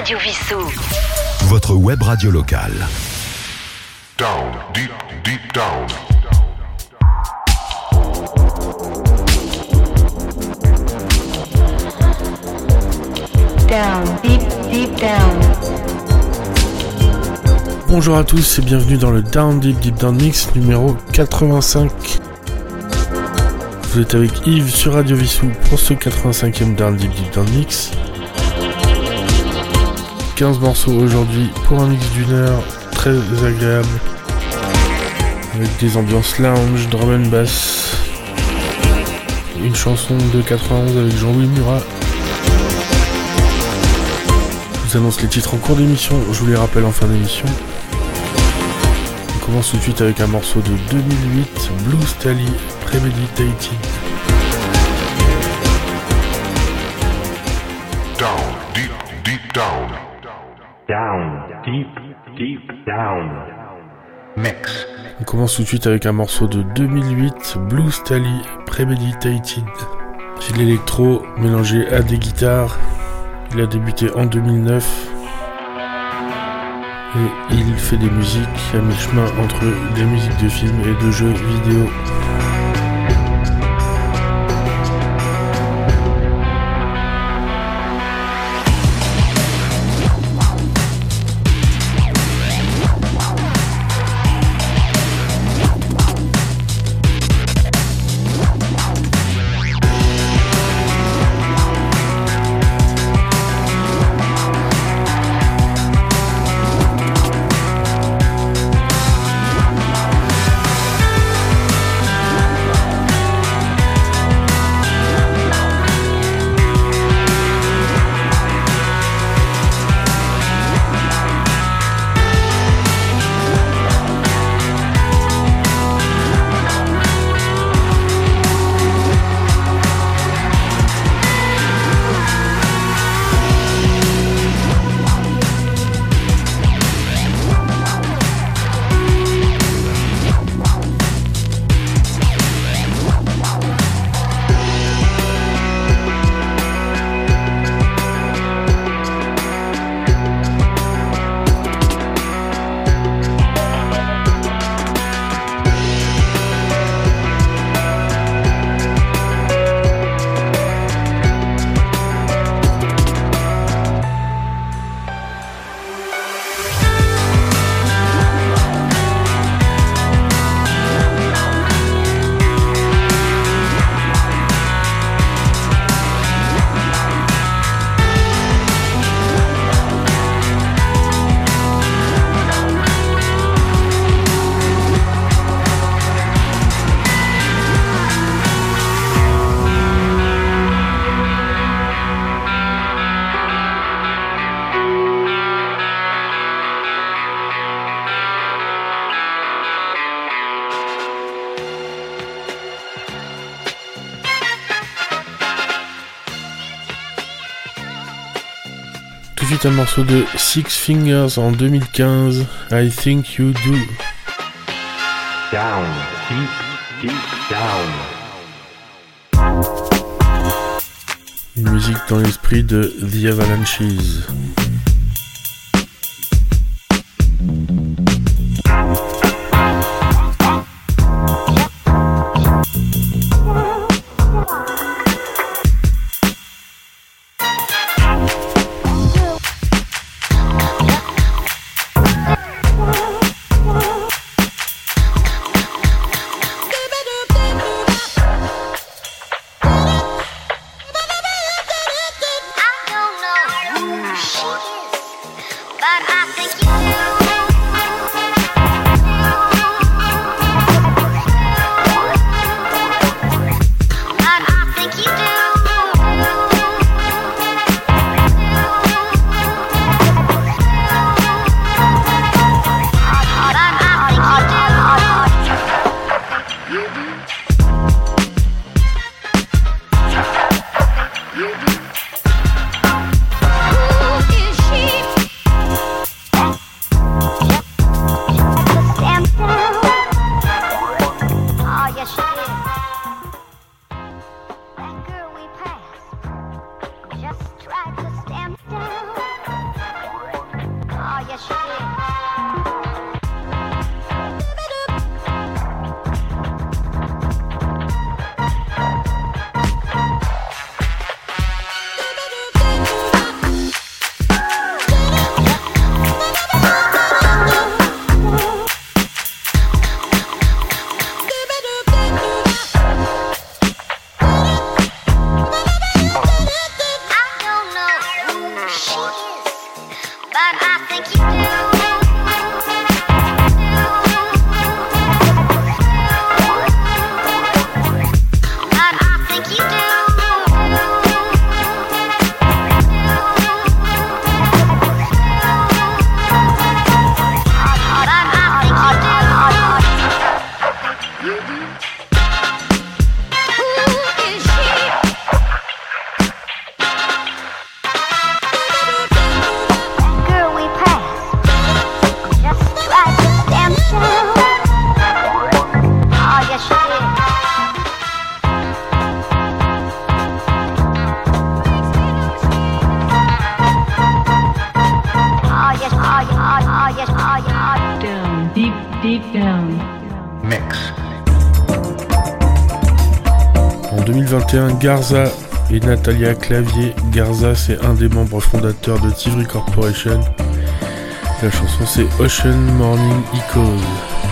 Radio Vissou. Votre web radio locale. Down, deep, deep down. Down, deep, deep down. Bonjour à tous et bienvenue dans le Down Deep Deep Down Mix numéro 85. Vous êtes avec Yves sur Radio Vissou pour ce 85e Down Deep Deep Down Mix. 15 morceaux aujourd'hui pour un mix d'une heure très agréable avec des ambiances lounge, drum and bass. Une chanson de 91 avec Jean-Louis Murat. Je vous annonce les titres en cours d'émission, je vous les rappelle en fin d'émission. On commence tout de suite avec un morceau de 2008, Blue Stally, Premeditated. Deep down. Mix. On commence tout de suite avec un morceau de 2008, Blue Stally, Premeditated. C'est l'électro mélangé à des guitares. Il a débuté en 2009. Et il fait des musiques à mi-chemin entre des musiques de films et de jeux vidéo. Suite un morceau de Six Fingers en 2015, I Think You Do. Down, deep, deep down. Une musique dans l'esprit de The Avalanches. Garza et Natalia Clavier. Garza, c'est un des membres fondateurs de Tivry Corporation. La chanson, c'est Ocean Morning Echoes.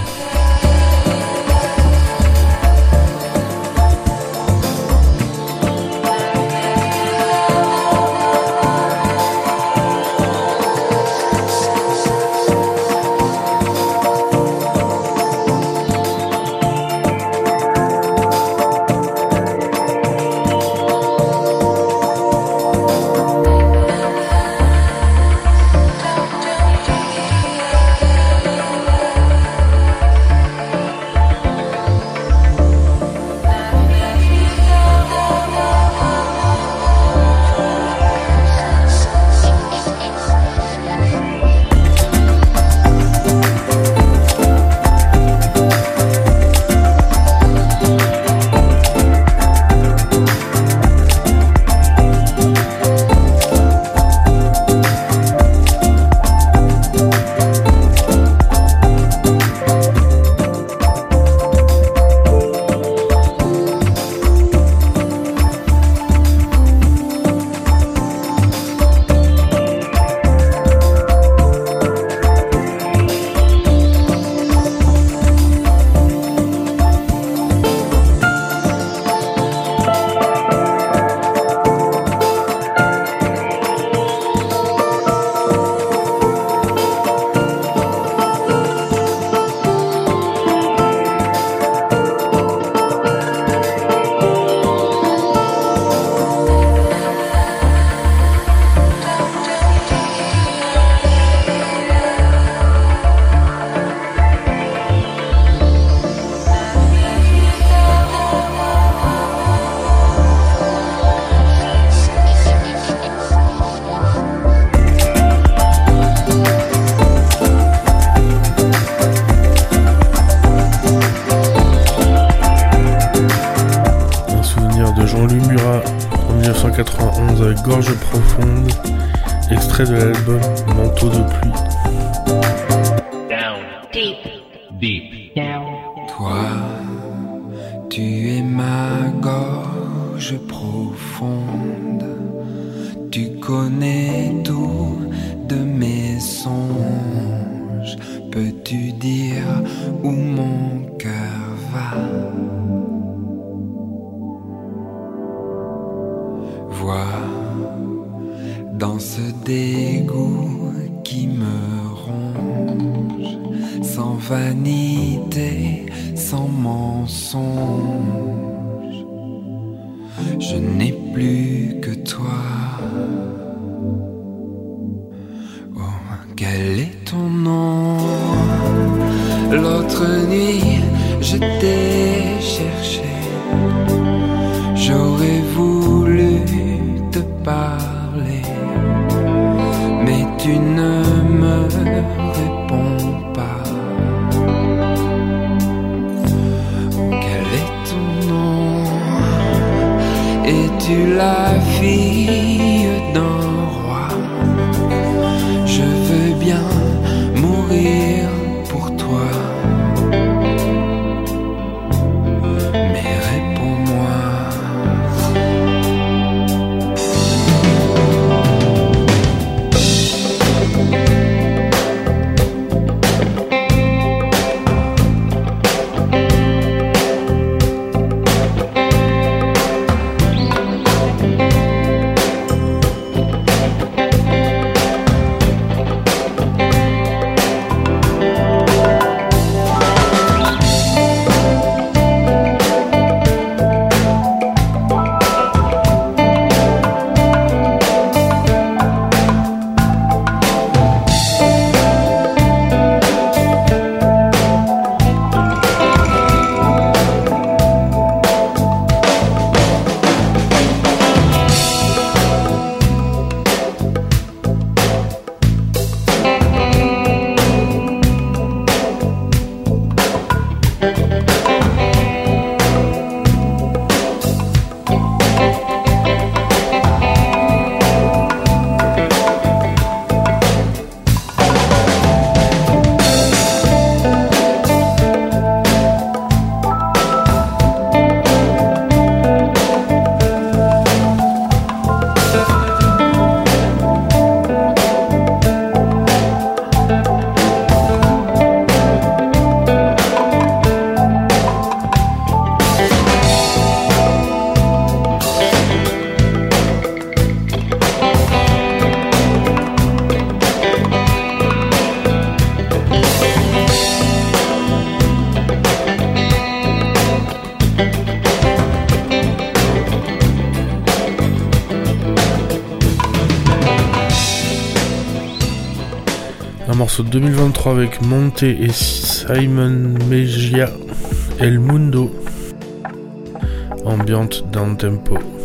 extrait de l'album Manteau de pluie. Down, deep, deep. Toi, tu es ma gorge profonde. Tu connais tout de mes songes. Peux-tu dire où mon cœur va? 烦你。Un morceau de 2023 avec Monte et Simon Mejia, El Mundo. Ambiante down tempo.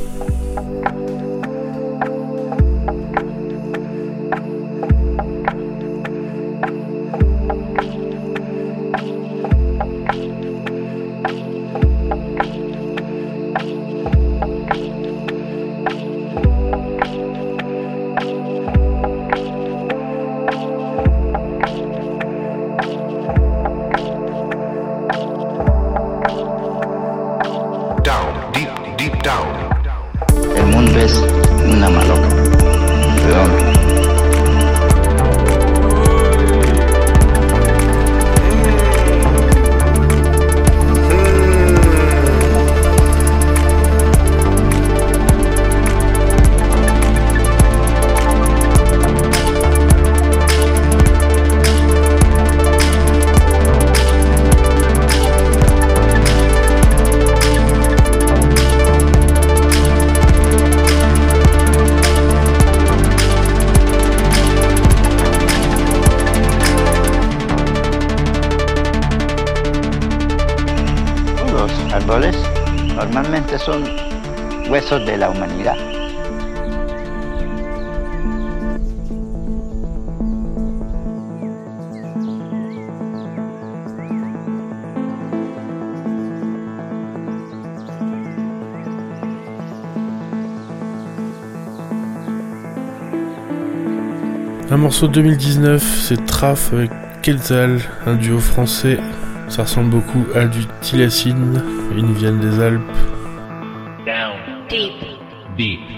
Morceau de 2019, c'est Traf avec Quetzal, un duo français. Ça ressemble beaucoup à du Tilacine, ils viennent des Alpes. Down. Deep. Deep.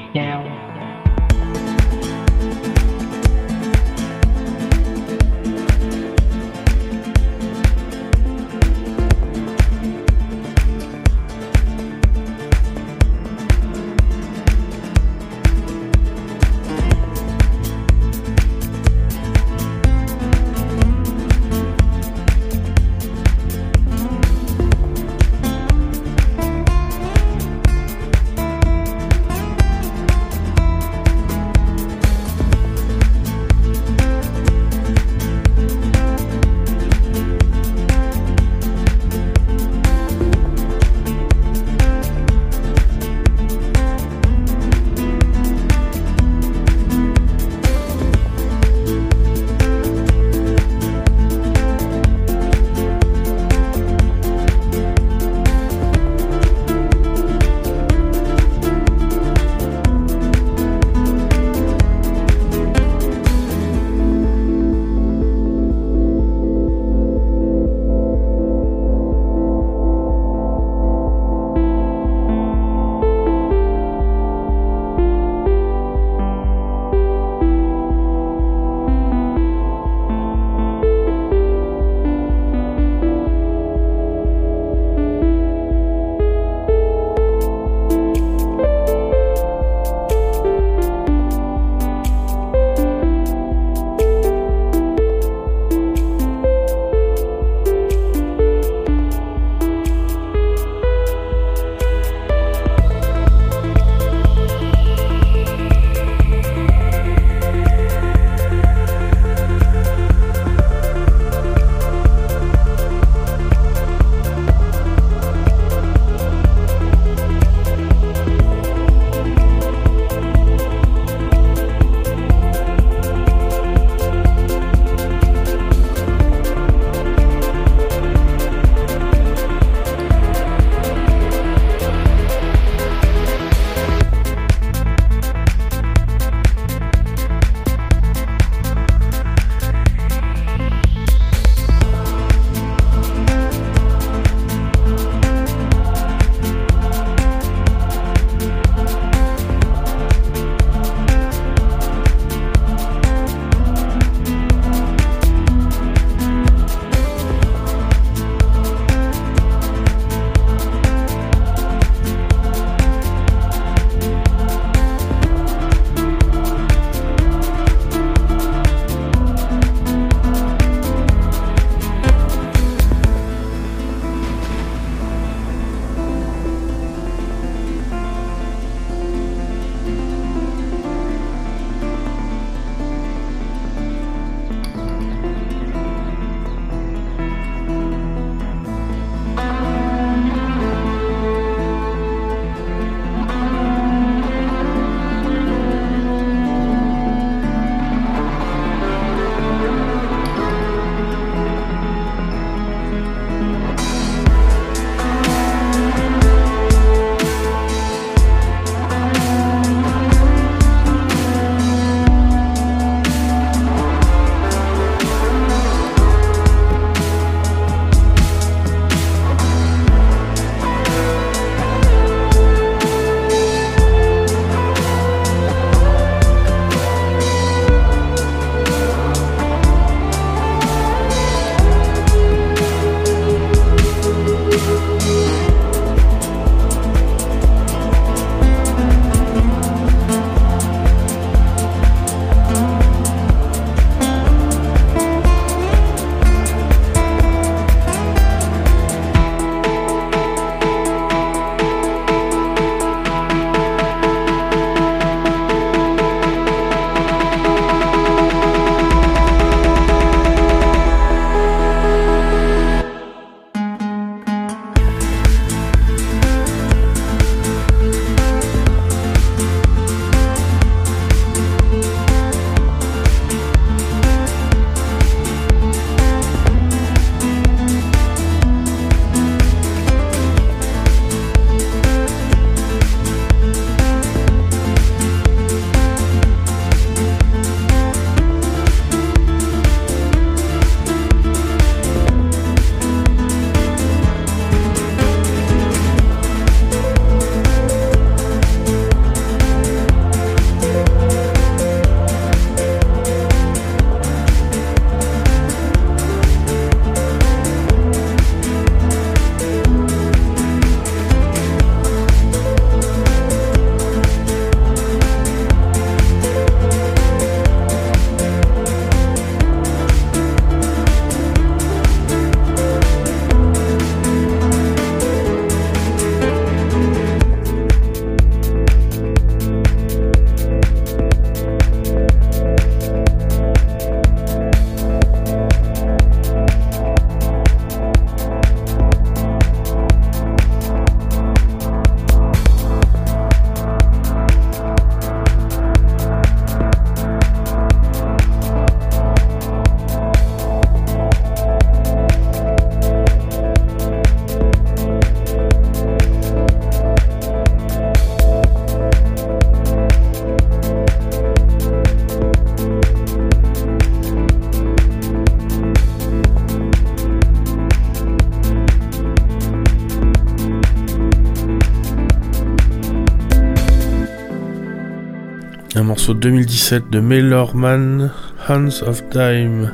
Morceau 2017 de Maylorman, Hands of Time.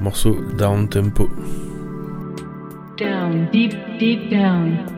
Morceau down tempo. Down, deep, deep down.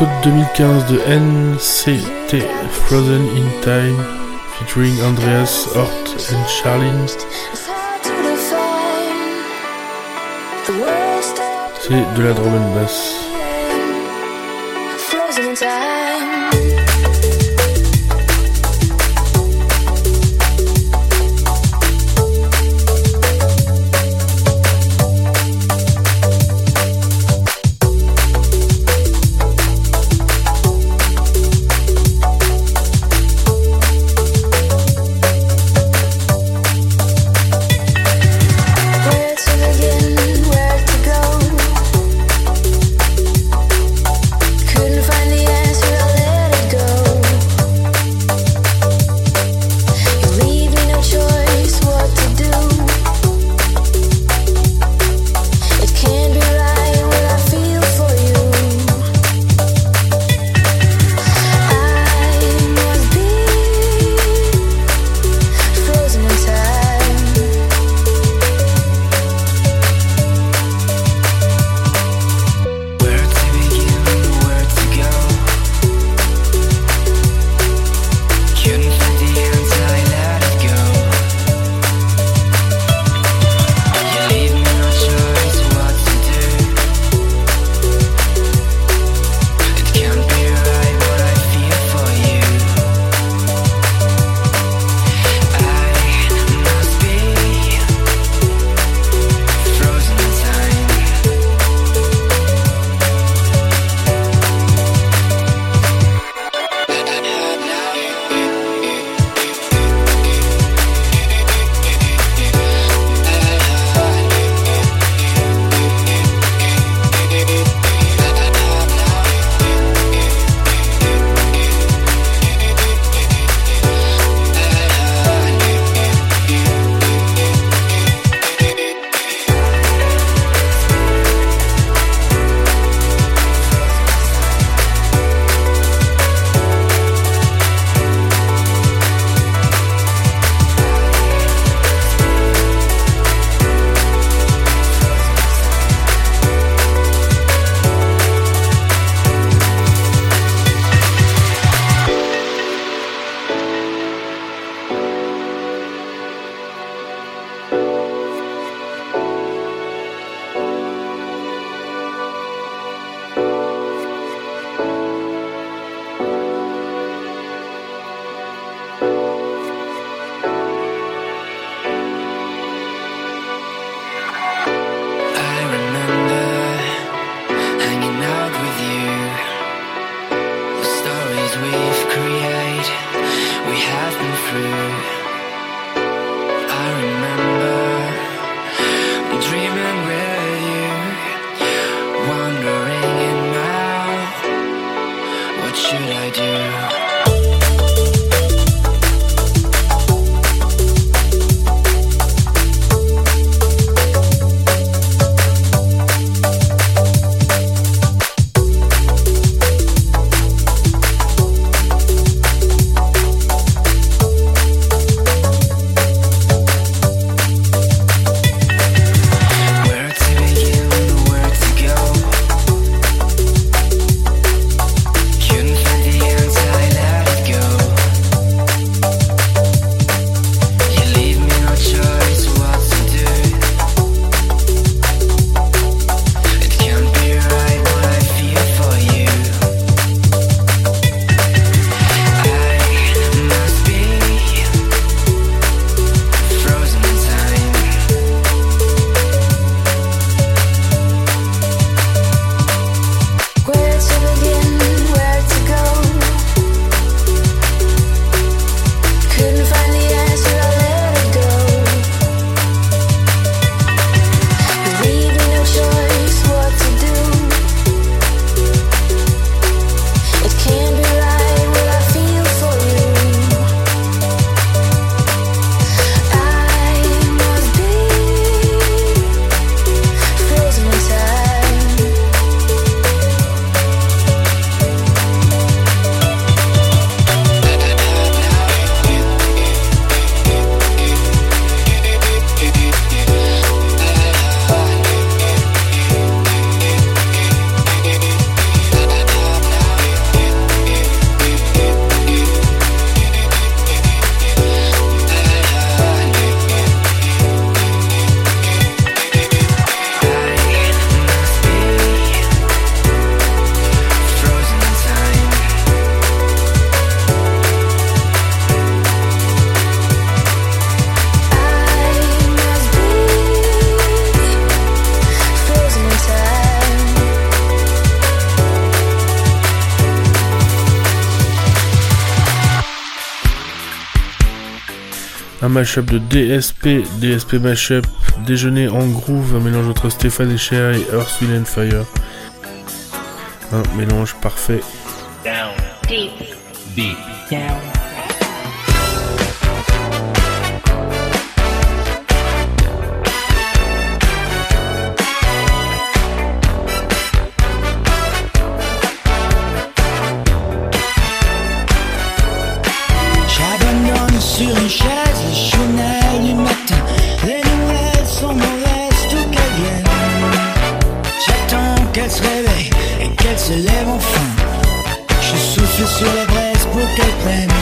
Morceau de 2015 de NCT Frozen in Time featuring Andreas Hort and Charlene. C'est de la drum and bass. mashup de DSP, DSP mashup, déjeuner en groove, un mélange entre Stéphane Echer et Earth, Wind and Fire. Un mélange parfait. se lève enfin. Je souffle sur la graisse pour qu'elle prenne.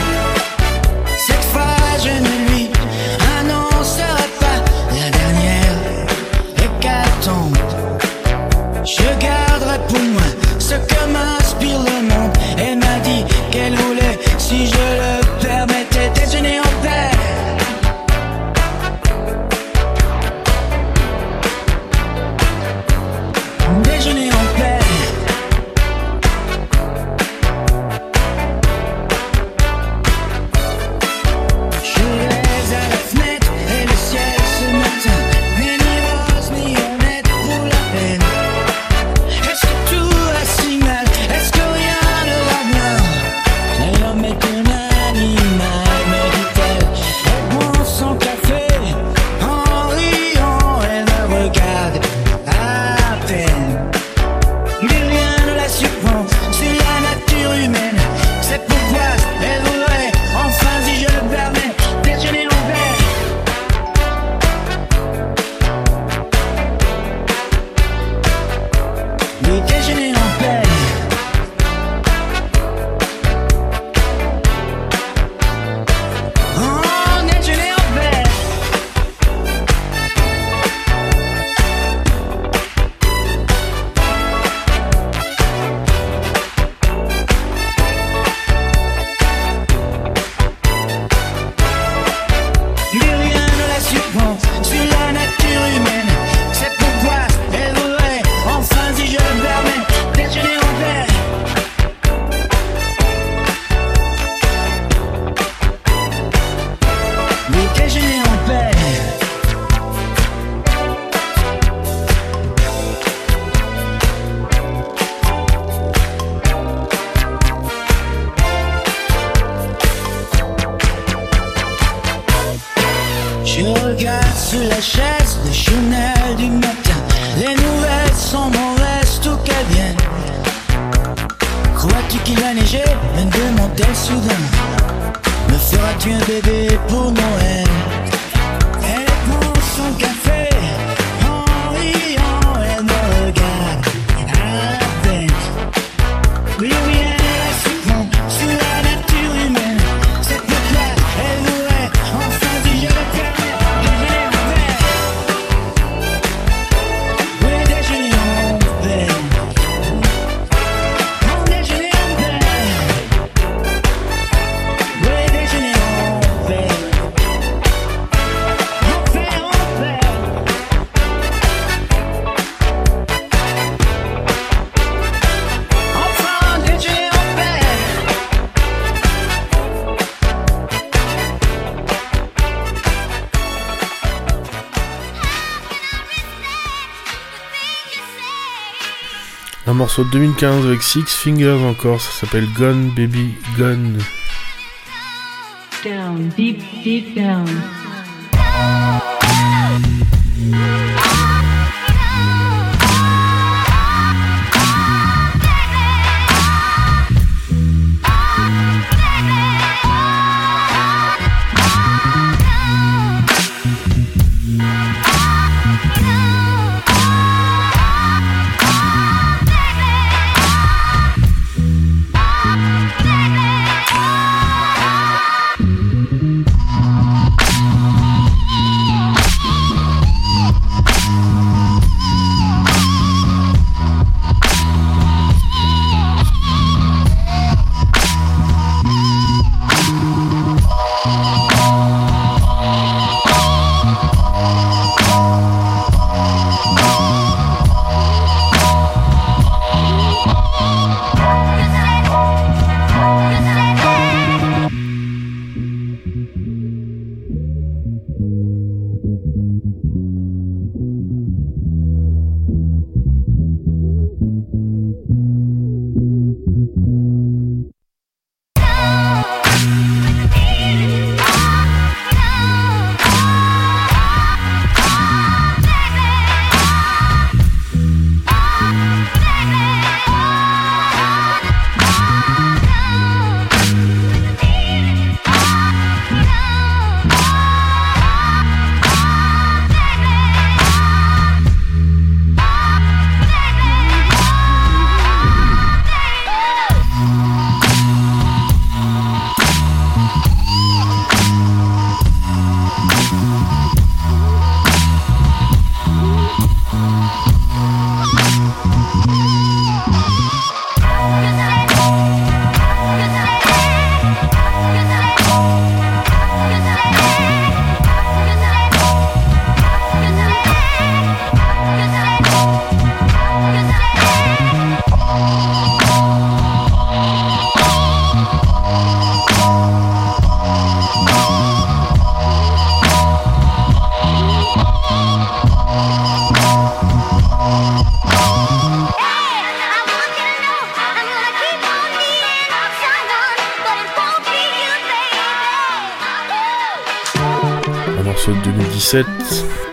2015 avec Six Fingers encore, ça s'appelle Gone Baby Gone.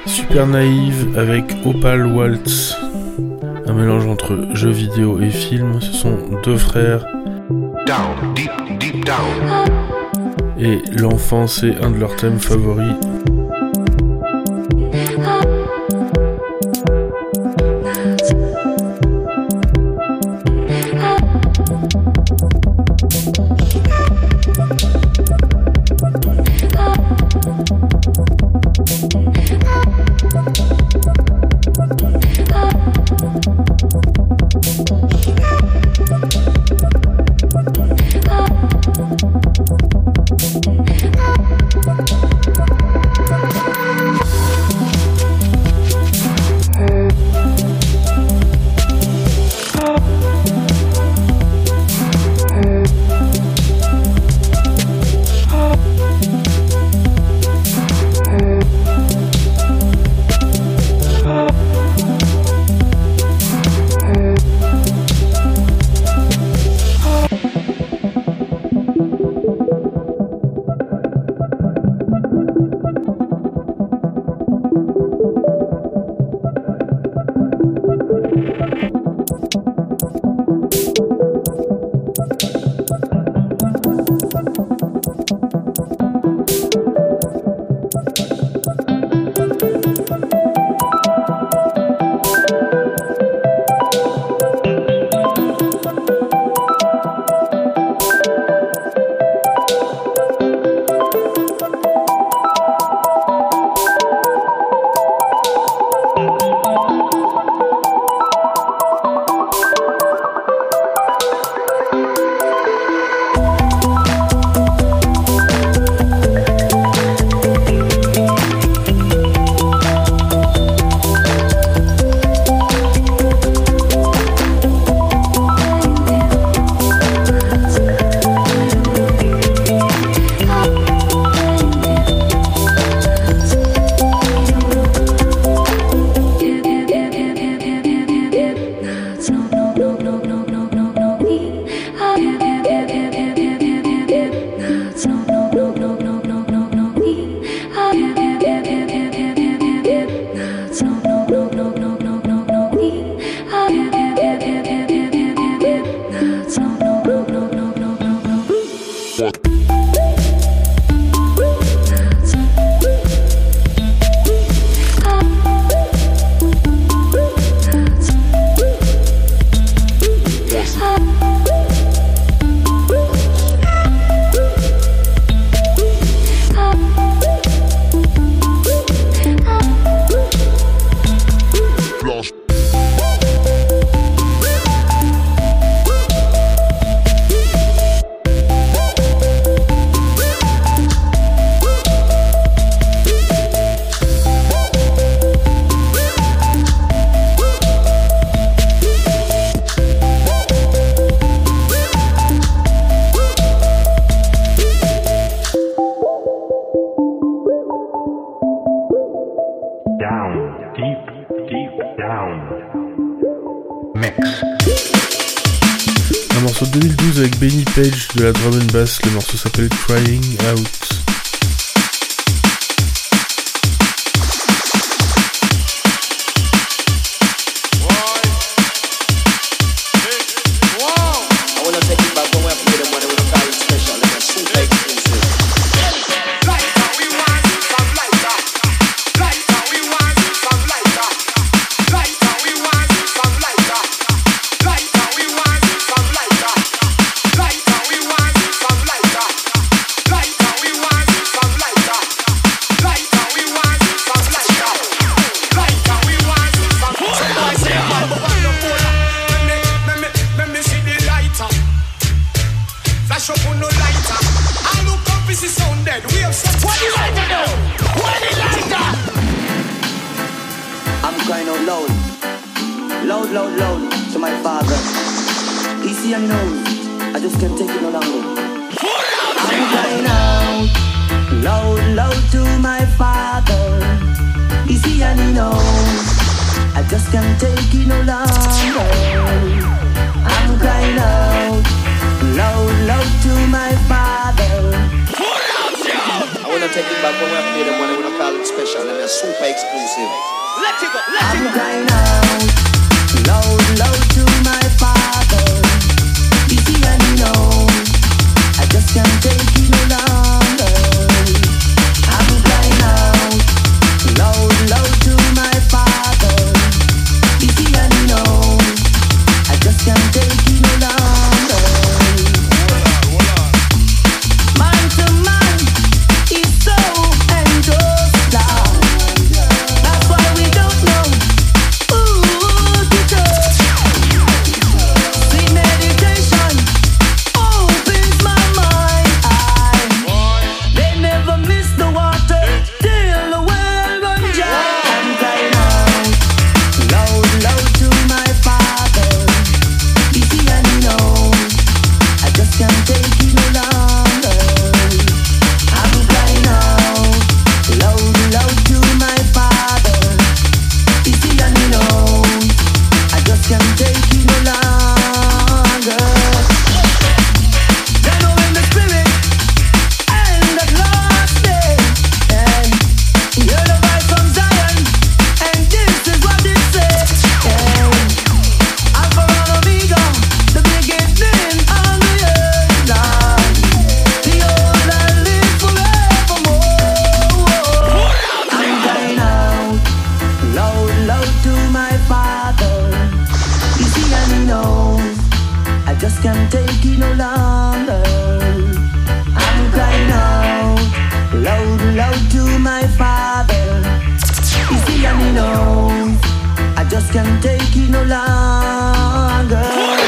Super Naïve avec Opal Waltz. Un mélange entre jeux vidéo et film, ce sont deux frères. Et l'enfant, c'est un de leurs thèmes favoris, de la drum and bass, le morceau s'appelle Crying Out. it no longer. I'm crying out loud, loud to my father. I wanna take it back when we play the money we're gonna call it special and it's super exclusive. Let it go, let I'm it go. I'm crying out loud, loud to my father. Easy and you know, I just can't take Can't take it no longer. I'm crying out loud, loud to my father. And he knows I just can't take it no longer.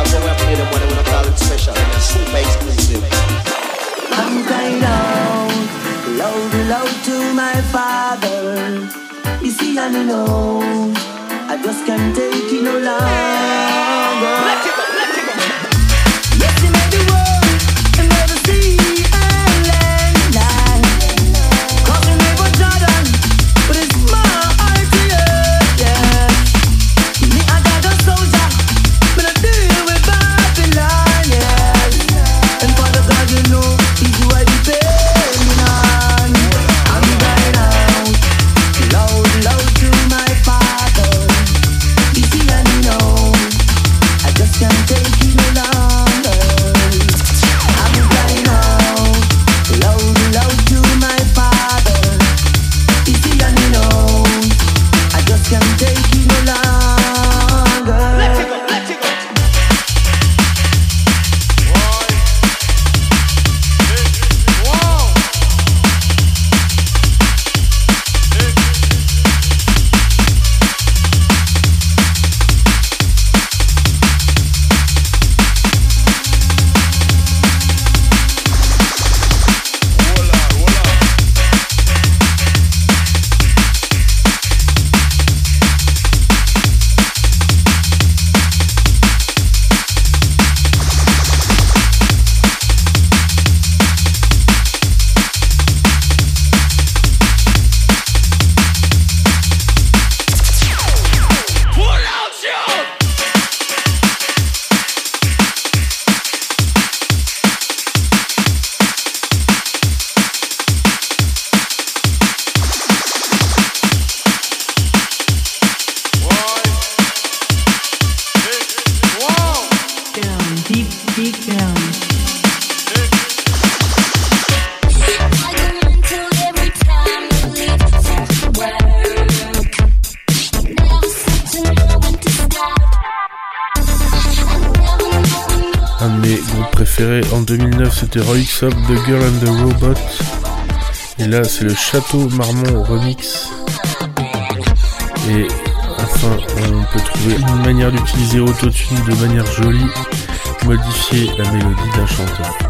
Wanna take it back when we play them one, we don't call it special, super exclusive. I'm crying out loud, loud to my father. You see, and he knows I just can't take it no longer. Let it go, The Girl and the Robot. Et là c'est le Château Marmont Remix. Et enfin on peut trouver une manière d'utiliser Autotune de manière jolie, modifier la mélodie d'un chanteur.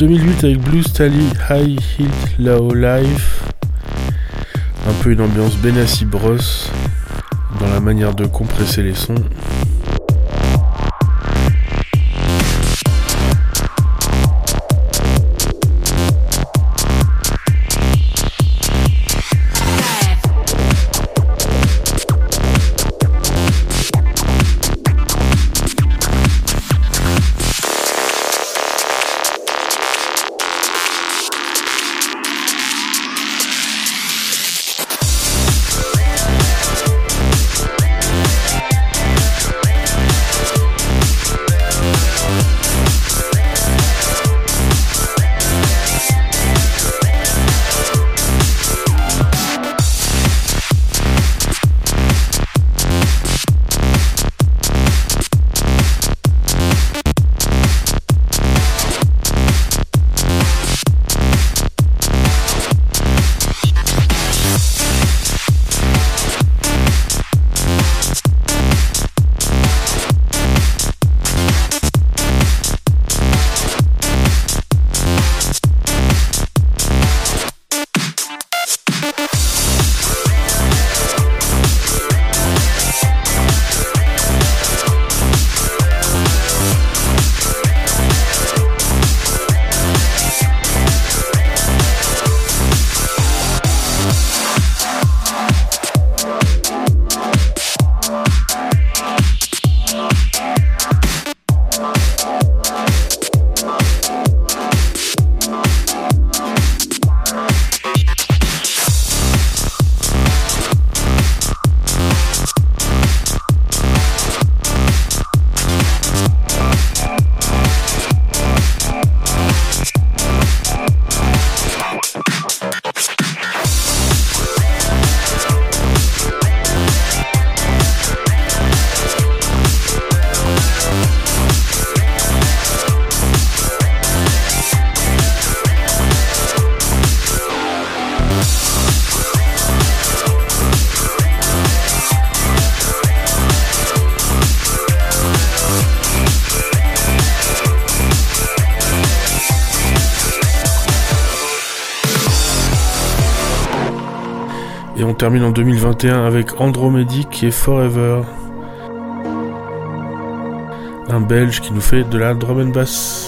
2008 avec Blue Stally, High Hit Low Life. Un peu une ambiance Benassi Bros dans la manière de compresser les sons. termine en 2021 avec Andromedy et Forever. Un belge qui nous fait de la drum and bass.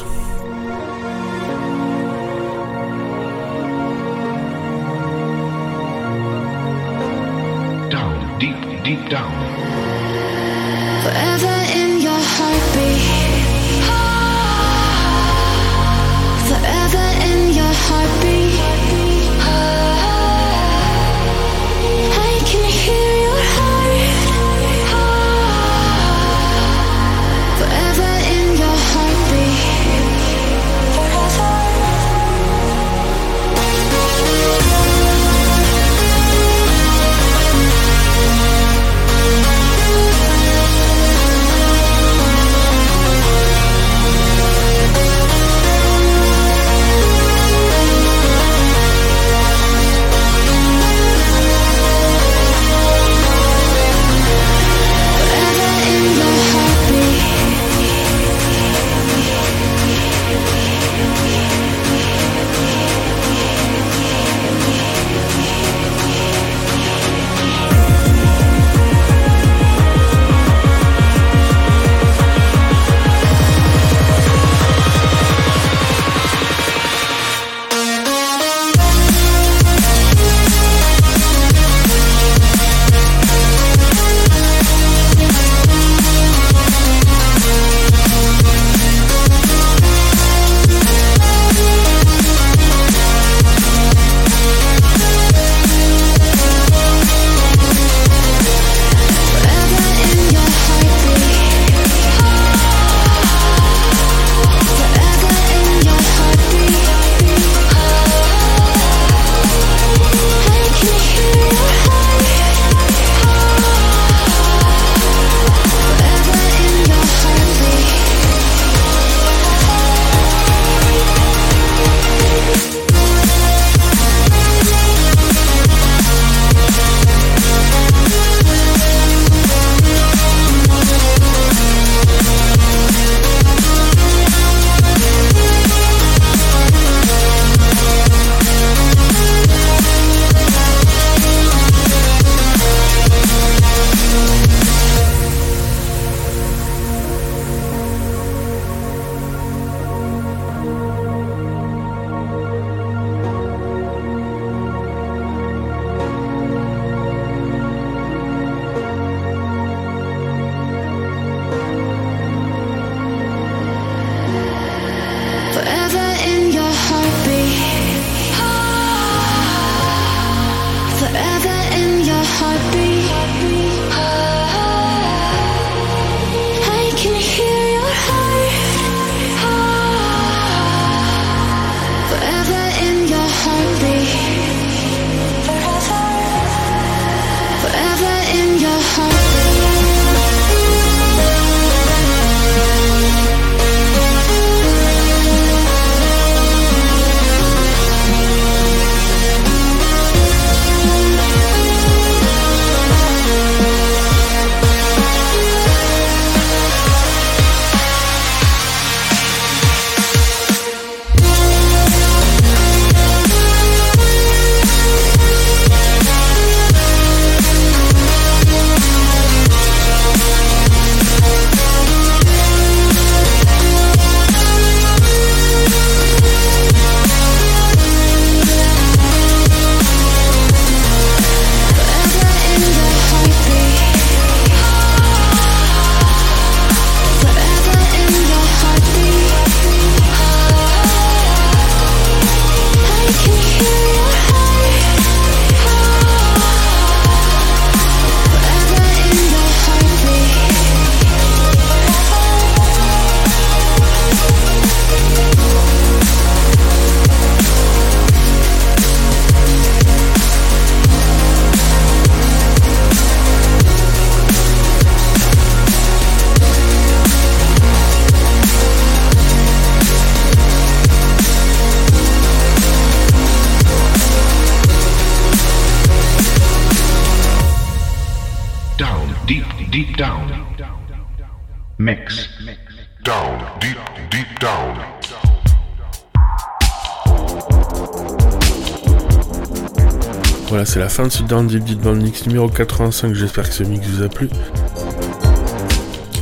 Fin de ce Deep Deep Band Mix numéro 85. J'espère que ce mix vous a plu.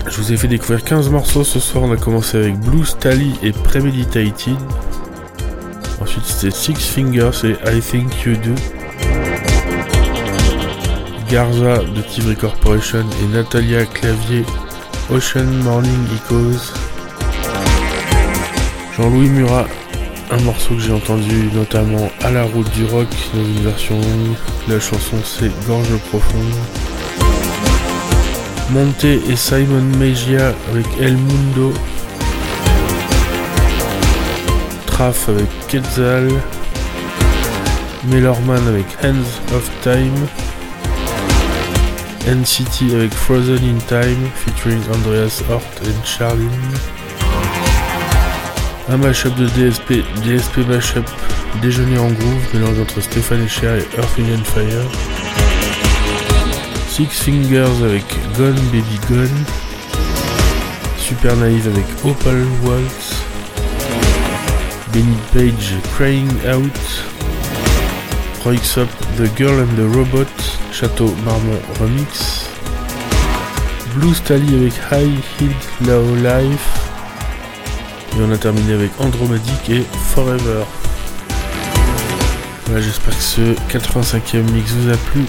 Je vous ai fait découvrir 15 morceaux ce soir. On a commencé avec Blue Stally et Premeditated. Ensuite, c'était Six Fingers et I Think You Do. Garza de Tivry Corporation et Natalia Clavier, Ocean Morning Echoes. Jean-Louis Murat, un morceau que j'ai entendu notamment à la route du rock dans une version longue. La chanson c'est Gorge profonde. Monte et Simon Mejia avec El Mundo. Traf avec Quetzal. Melorman avec Hands of Time. NCT avec Frozen in Time featuring Andreas Hort and Charlene. Un mashup de DSP, DSP mashup Déjeuner en groove, mélange entre Stéphane Echer et Earth and Fire. Six Fingers avec Gone Baby Gone. Super Naïve avec Opal Waltz. Benny Page Crying Out. Roixop The Girl and the Robot. Château Marmont Remix. Blue Stally avec High Heat Low Life. Et on a terminé avec Andromedic et Forever. Voilà, j'espère que ce 85e mix vous a plu.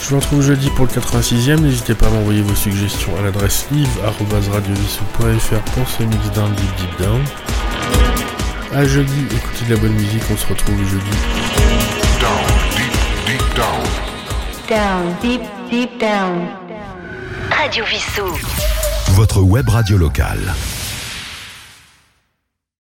Je vous retrouve jeudi pour le 86e. N'hésitez pas à m'envoyer vos suggestions à l'adresse live.radiovissou.fr pour ce mix down deep deep down. À jeudi, écoutez de la bonne musique, on se retrouve jeudi. Down, deep, deep down. Down, deep, deep down. Radio Vissou. Votre web radio locale.